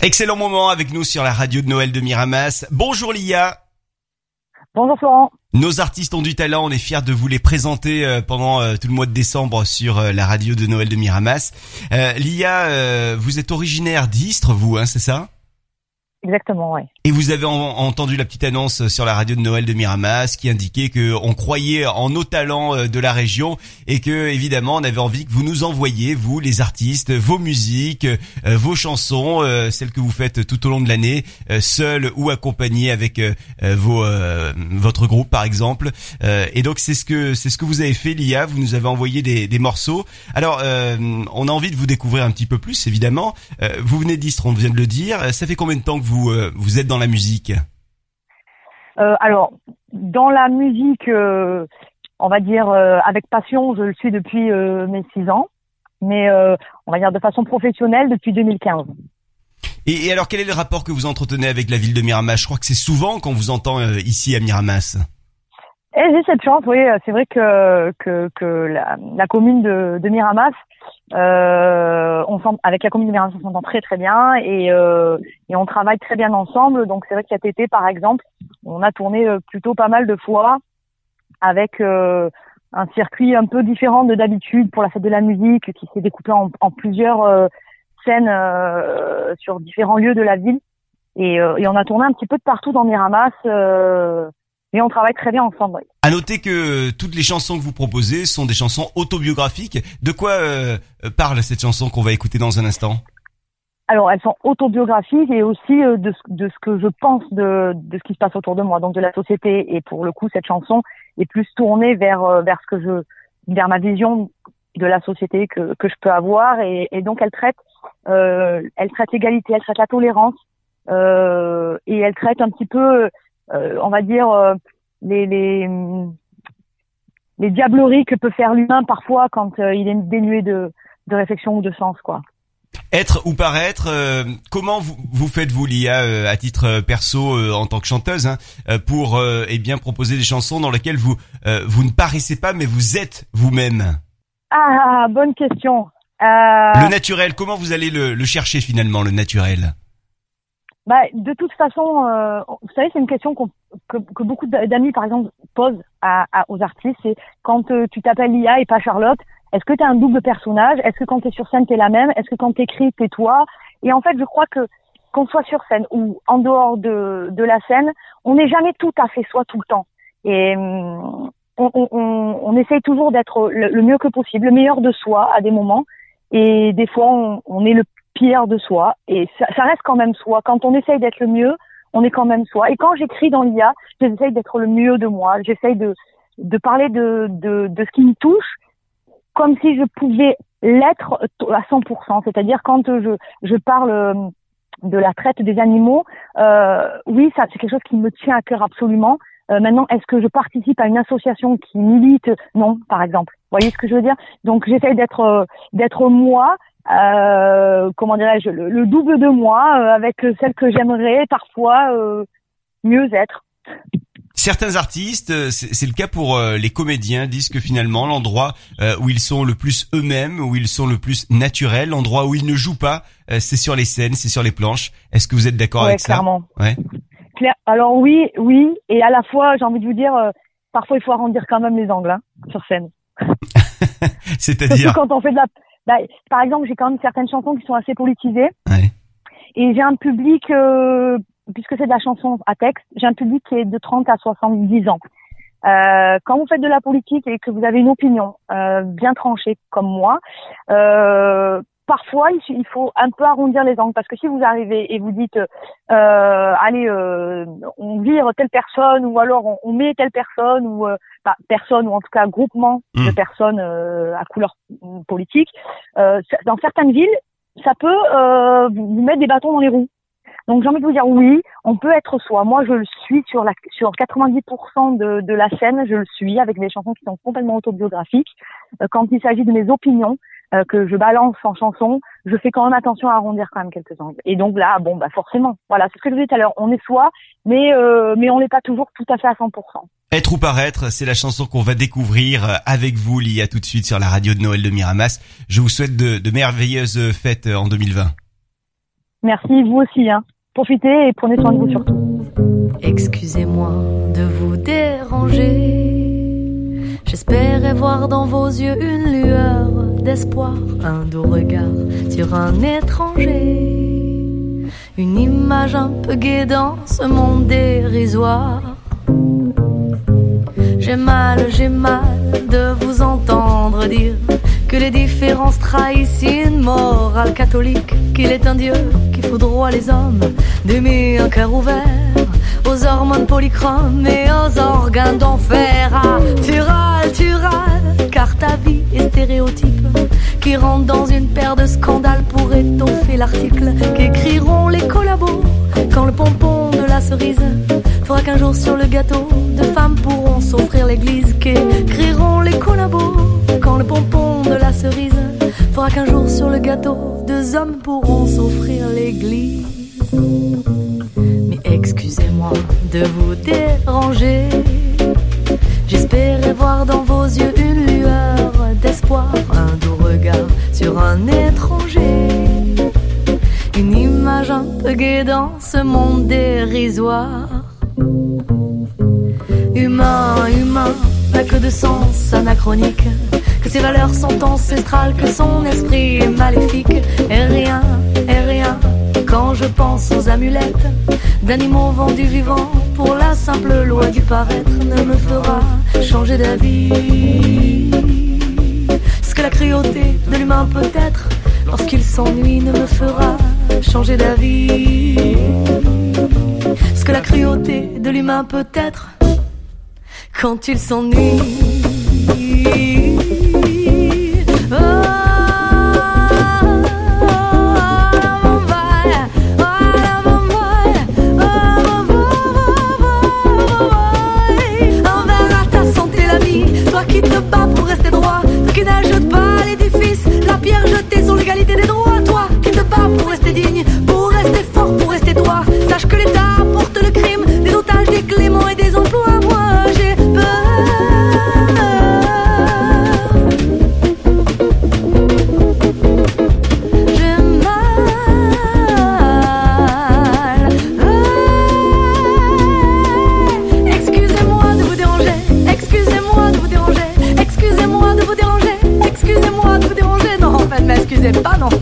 Excellent moment avec nous sur la radio de Noël de Miramas. Bonjour Lia. Bonjour Florent. Nos artistes ont du talent, on est fiers de vous les présenter euh, pendant euh, tout le mois de décembre sur euh, la radio de Noël de Miramas. Lia, vous êtes originaire d'Istre, vous, hein, c'est ça? Exactement, oui. Et vous avez entendu la petite annonce sur la radio de Noël de Miramas qui indiquait que on croyait en nos talents euh, de la région et que évidemment on avait envie que vous nous envoyiez vous les artistes vos musiques, euh, vos chansons, euh, celles que vous faites tout au long de l'année, seul ou accompagné avec vos votre groupe par exemple. Et donc c'est ce que c'est ce que vous avez fait Lia, vous nous avez envoyé des, morceaux. Alors on a envie de vous découvrir un petit peu plus évidemment. Vous venez d'Istres, on vient de le dire. Ça fait combien de temps que vous vous êtes dans la musique euh, Alors, dans la musique, euh, on va dire euh, avec passion, je le suis depuis mes six ans, mais on va dire de façon professionnelle depuis 2015. Et, alors, quel est le rapport que vous entretenez avec la ville de Miramas? Je crois que c'est souvent qu'on vous entend ici à Miramas. Et j'ai cette chance, oui. C'est vrai que que, que la, commune de, de Miramas euh, on avec la commune on s'entend très très bien et, euh, et on travaille très bien ensemble. Donc c'est vrai que cet été, par exemple, on a tourné euh, plutôt pas mal de fois avec euh, un circuit un peu différent de d'habitude pour la fête de la musique qui s'est découpé en, en plusieurs euh, scènes sur différents lieux de la ville. Et, et, on a tourné un petit peu de partout dans Miramas. Et on travaille très bien ensemble. À noter que toutes les chansons que vous proposez sont des chansons autobiographiques. De quoi euh, parle cette chanson qu'on va écouter dans un instant? Alors, elles sont autobiographiques et aussi euh, de, de, ce que je pense de, de ce qui se passe autour de moi, donc de la société. Et pour le coup, cette chanson est plus tournée vers euh, vers ce que je, vers ma vision de la société que que je peux avoir. Et, et donc, elle traite, euh, elle traite l'égalité, elle traite la tolérance euh, et elle traite un petit peu euh, on va dire, euh, les, les, les diableries que peut faire l'humain parfois quand euh, il est dénué de, de réflexion ou de sens, quoi. Être ou paraître, comment vous, vous faites-vous l'IA à titre perso en tant que chanteuse hein, pour eh bien proposer des chansons dans lesquelles vous vous ne paraissez pas mais vous êtes vous-même? Ah bonne question. Le naturel, comment vous allez le, le chercher finalement le naturel? Bah, de toute façon, euh, vous savez, c'est une question que, que, beaucoup d'amis, par exemple, posent à, aux artistes. C'est quand euh, tu t'appelles Lia et pas Charlotte, est-ce que tu as un double personnage? Est-ce que quand tu es sur scène, tu es la même? Est-ce que quand tu écris, tu es toi? Et en fait, je crois que qu'on soit sur scène ou en dehors de, de la scène, on n'est jamais tout à fait soi tout le temps. Et hum, on, on, on, essaye toujours d'être le, le, mieux que possible, le meilleur de soi à des moments. Et des fois, on, on est le pire de soi. Et ça, ça, reste quand même soi. Quand on essaye d'être le mieux, on est quand même soi. Et quand j'écris dans l'IA, j'essaye d'être le mieux de moi. J'essaye de, de parler de, de, de ce qui me touche comme si je pouvais l'être à 100%. C'est-à-dire quand je, je parle euh, de la traite des animaux, euh, oui, ça c'est quelque chose qui me tient à cœur absolument. Euh, maintenant, est-ce que je participe à une association qui milite? Non, par exemple. Vous voyez ce que je veux dire? Donc, j'essaye d'être euh, d'être moi euh, comment dirais-je, le, double de moi, euh, avec celle que j'aimerais parfois euh, mieux être. Certains artistes, c'est le cas pour les comédiens, disent que finalement l'endroit où ils sont le plus eux-mêmes, où ils sont le plus naturels, l'endroit où ils ne jouent pas, c'est sur les scènes, c'est sur les planches. Est-ce que vous êtes d'accord avec clairement. ça Ouais. Claire. Alors oui, oui, et à la fois, j'ai envie de vous dire, parfois il faut arrondir quand même les angles hein, sur scène. C'est-à-dire? Quand on fait de la bah, par exemple, j'ai quand même certaines chansons qui sont assez politisées. Ouais. Et j'ai un public, euh, puisque c'est de la chanson à texte, j'ai un public qui est de 30 à 70 ans. Euh, quand vous faites de la politique et que vous avez une opinion euh, bien tranchée comme moi, euh, parfois il, faut un peu arrondir les angles parce que si vous arrivez et vous dites euh, allez euh, on vire telle personne ou alors on, met telle personne ou euh, personne ou en tout cas groupement de hmm. personnes euh, à couleur politique euh, dans certaines villes ça peut vous mettre des bâtons dans les roues donc j'ai envie de vous dire oui, on peut être soi. Moi je le suis sur la sur 90% de, de la scène, je le suis avec des chansons qui sont complètement autobiographiques. quand il s'agit de mes opinions, euh, que je balance en chanson, je fais quand même attention à arrondir quand même quelques angles. Et donc là, bon, bah forcément, voilà, c'est ce que je disais tout à l'heure, on est soi, mais euh, mais on n'est pas toujours tout à fait à 100%. Être ou paraître, c'est la chanson qu'on va découvrir avec vous, Lia, tout de suite sur la radio de Noël de Miramas. Je vous souhaite de, de merveilleuses fêtes en 2020. Merci, vous aussi. Hein. Profitez et prenez soin de vous surtout. Excusez-moi de vous déranger. J'espérais voir dans vos yeux une lueur un doux regard sur un étranger. Une image un peu gaie dans ce monde dérisoire. J'ai mal, j'ai mal de vous entendre dire que les différences trahissent une morale catholique, qu'il est un Dieu qui foudroie les hommes, d'aimer un cœur ouvert aux hormones polychromes et aux organes d'enfer. Ah, tu râles, tu râles, car ta vie est stéréotype qui rentre dans une paire de scandales pour étoffer l'article qu'écriront les collabos quand le pompon de la cerise fera qu'un jour sur le gâteau de femmes pourront s'offrir l'église qu'écriront les collabos quand le pompon de la cerise fera qu'un jour sur le gâteau deux hommes pourront s'offrir l'église. Mais excusez-moi de vous déranger j'espérais voir dans vos yeux dans ce monde dérisoire. Humain humain pas que de sens anachronique. Que ses valeurs sont ancestrales que son esprit est maléfique. Et rien et rien quand je pense aux amulettes d'animaux vendus vivants pour la simple loi du paraître ne me fera changer d'avis. Ce que la cruauté de l'humain peut-être lorsqu'il s'ennuie ne me fera changer d'avis. Ce que la cruauté de l'humain peut être quand il s'ennuie excusez-moi